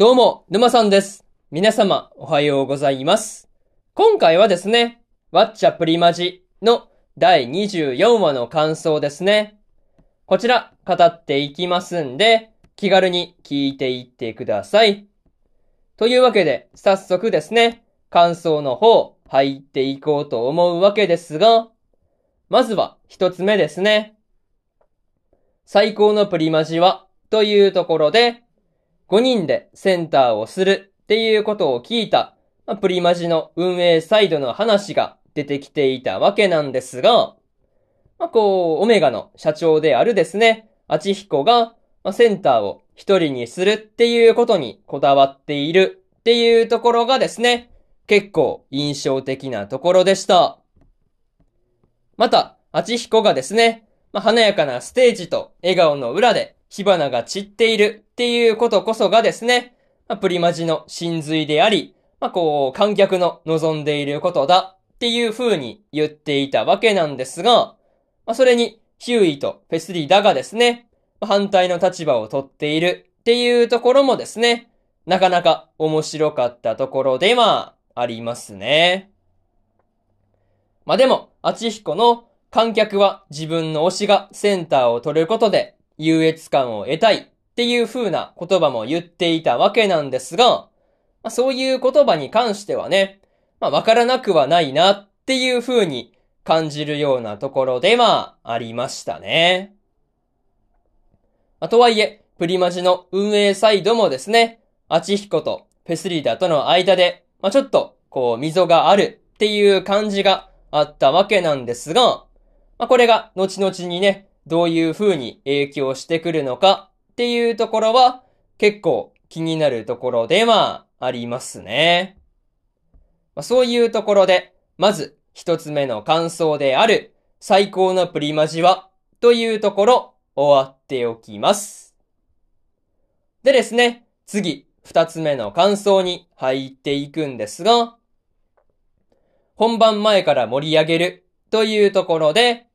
どうも、沼さんです。皆様、おはようございます。今回はですね、ワッチャプリマジの第24話の感想ですね。こちら、語っていきますんで、気軽に聞いていってください。というわけで、早速ですね、感想の方、入っていこうと思うわけですが、まずは一つ目ですね。最高のプリマジは、というところで、5人でセンターをするっていうことを聞いた、まあプリマジの運営サイドの話が出てきていたわけなんですが、まあ、こう、オメガの社長であるですね、アチヒコが、まあ、センターを一人にするっていうことにこだわっているっていうところがですね、結構印象的なところでした。また、アチヒコがですね、まあ、華やかなステージと笑顔の裏で火花が散っているっていうことこそがですね、まあ、プリマジの真髄であり、まあ、こう、観客の望んでいることだっていう風に言っていたわけなんですが、まあ、それにヒューイとフェスリダがですね、ま反対の立場を取っているっていうところもですね、なかなか面白かったところではありますね。まあ、でも、アチヒコの観客は自分の推しがセンターを取ることで優越感を得たいっていう風な言葉も言っていたわけなんですが、まあ、そういう言葉に関してはね、まあ、わからなくはないなっていう風に感じるようなところではありましたね。まあ、とはいえ、プリマジの運営サイドもですね、アチヒコとフェスリーダーとの間で、まあ、ちょっと、こう、溝があるっていう感じがあったわけなんですが、まあ、これが後々にね、どういう風に影響してくるのかっていうところは結構気になるところではありますね。まあ、そういうところで、まず一つ目の感想である最高のプリマジはというところ終わっておきます。でですね、次二つ目の感想に入っていくんですが、本番前から盛り上げるというところで、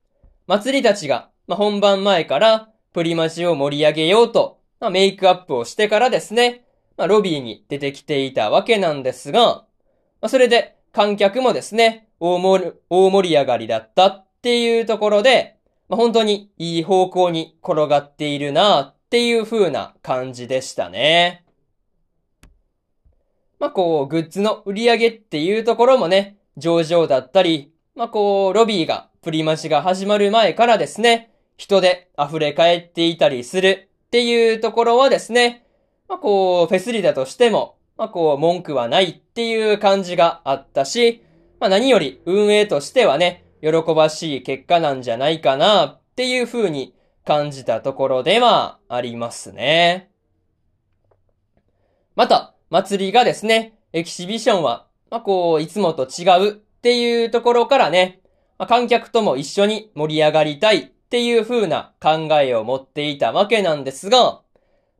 祭りたちがまあ、本番前からプリマジを盛り上げようと、まあ、メイクアップをしてからですね、まあ、ロビーに出てきていたわけなんですが、まあ、それで観客もですね、大盛り上がりだったっていうところで、まあ、本当にいい方向に転がっているなっていう風な感じでしたね。まあ、こう、グッズの売り上げっていうところもね、上々だったり、まあ、こう、ロビーがプリマジが始まる前からですね、人で溢れ返っていたりするっていうところはですね、まあこう、フェスリダとしても、まあこう、文句はないっていう感じがあったし、まあ何より運営としてはね、喜ばしい結果なんじゃないかなっていう風に感じたところではありますね。また、祭りがですね、エキシビションは、まあこう、いつもと違うっていうところからね、まあ、観客とも一緒に盛り上がりたいっていう風な考えを持っていたわけなんですが、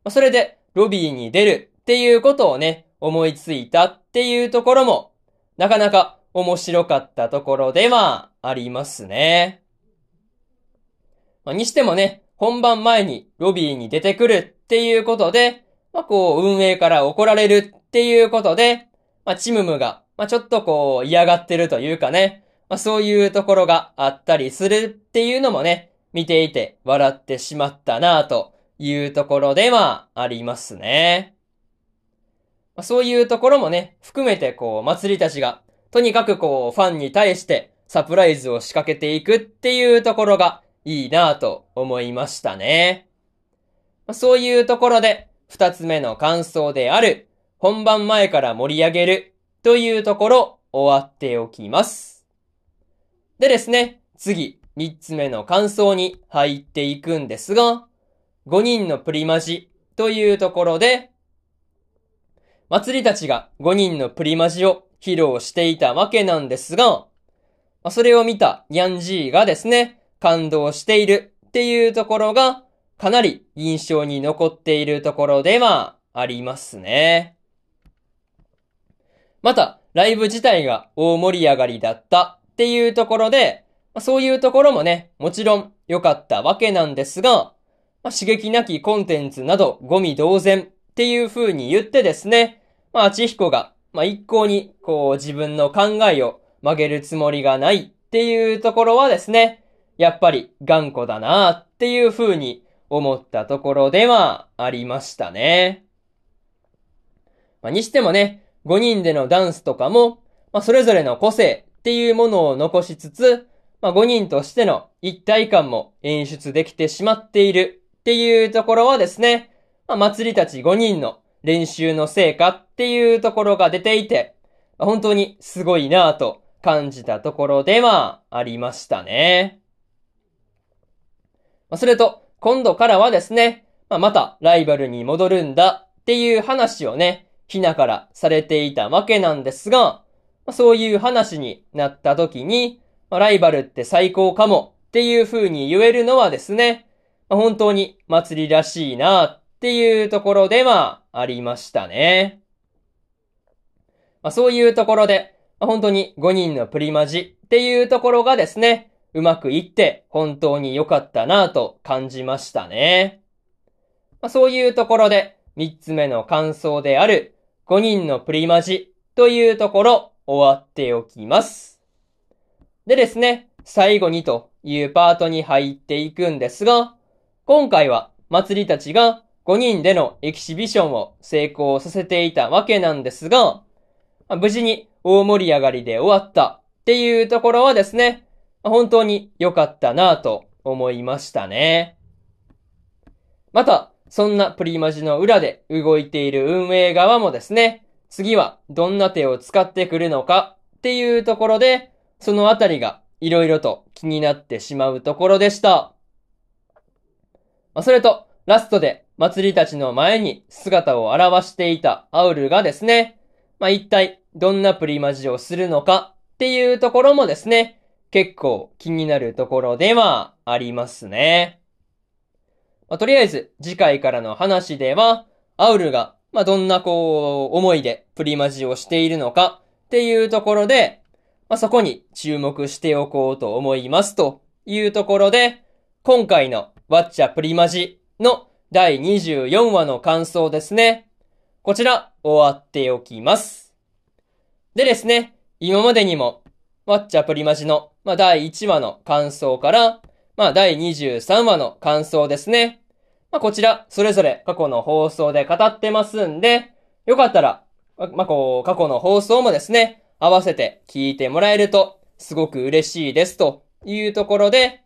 それでロビーに出るっていうことをね、思いついたっていうところも、なかなか面白かったところではありますね。まあ、にしてもね、本番前にロビーに出てくるっていうことで、まあ、こう、運営から怒られるっていうことで、まあ、チムムが、まあ、ちょっとこう、嫌がってるというかね、まあ、そういうところがあったりするっていうのもね、見ていて笑ってしまったなというところではありますね。そういうところもね、含めてこう、祭りたちが、とにかくこう、ファンに対してサプライズを仕掛けていくっていうところがいいなと思いましたね。そういうところで、二つ目の感想である、本番前から盛り上げるというところ終わっておきます。でですね、次、三つ目の感想に入っていくんですが、5人のプリマジというところで、祭りたちが5人のプリマジを披露していたわけなんですが、それを見たニャンジーがですね、感動しているっていうところが、かなり印象に残っているところではありますね。また、ライブ自体が大盛り上がりだったっていうところで、まあ、そういうところもね、もちろん良かったわけなんですが、まあ、刺激なきコンテンツなどゴミ同然っていう風に言ってですね、まあ、ちひこが、まあ、一向に、こう、自分の考えを曲げるつもりがないっていうところはですね、やっぱり頑固だなっていう風に思ったところではありましたね。まあ、にしてもね、5人でのダンスとかも、まあ、それぞれの個性っていうものを残しつつ、まあ、5人としての一体感も演出できてしまっているっていうところはですね、まあ、祭りたち5人の練習の成果っていうところが出ていて、ま本当にすごいなぁと感じたところではありましたね。まそれと、今度からはですね、ままたライバルに戻るんだっていう話をね、ひなからされていたわけなんですが、まそういう話になった時に、ライバルって最高かもっていう風に言えるのはですね、本当に祭りらしいなっていうところではありましたね。まあ、そういうところで、本当に5人のプリマジっていうところがですね、うまくいって本当に良かったなぁと感じましたね。まあ、そういうところで3つ目の感想である5人のプリマジというところ終わっておきます。でですね、最後にというパートに入っていくんですが、今回は祭りたちが5人でのエキシビションを成功させていたわけなんですが、無事に大盛り上がりで終わったっていうところはですね、本当に良かったなぁと思いましたね。また、そんなプリマジの裏で動いている運営側もですね、次はどんな手を使ってくるのかっていうところで、そのあたりが色々と気になってしまうところでした。まそれと、ラストで祭りたちの前に姿を現していたアウルがですね、まあ、一体どんなプリマジをするのかっていうところもですね、結構気になるところではありますね。まあ、とりあえず次回からの話では、アウルが、ま、どんなこう、思いでプリマジをしているのかっていうところで、まあ、そこに注目しておこうと思いますというところで、今回のワッチャプリマジの第24話の感想ですね。こちら、終わっておきます。でですね、今までにも、ワッチャプリマジの、まあ、第1話の感想から、まあ、第23話の感想ですね。まあ、こちら、それぞれ過去の放送で語ってますんで、よかったら、まあ、こう、過去の放送もですね、合わせて聞いてもらえると、すごく嬉しいですというところで、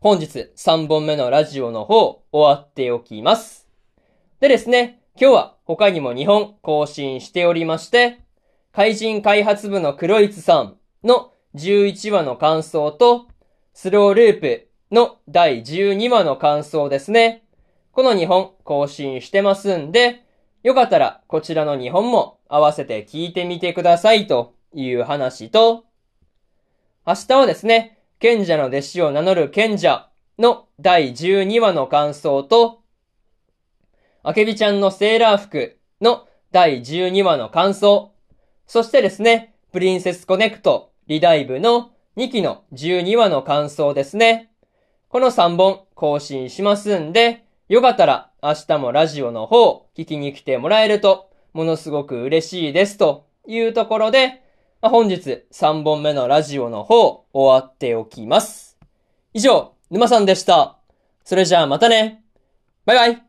本日3本目のラジオの方終わっておきます。でですね、今日は他にも2本更新しておりまして、怪人開発部の黒いつさんの11話の感想と、スローループの第12話の感想ですね。この2本更新してますんで、よかったらこちらの2本も合わせて聞いてみてくださいという話と、明日はですね、賢者の弟子を名乗る賢者の第12話の感想と、あけびちゃんのセーラー服の第12話の感想、そしてですね、プリンセスコネクトリダイブの2期の12話の感想ですね。この3本更新しますんで、よかったら明日もラジオの方聞きに来てもらえるとものすごく嬉しいですというところで、本日3本目のラジオの方終わっておきます。以上、沼さんでした。それじゃあまたね。バイバイ。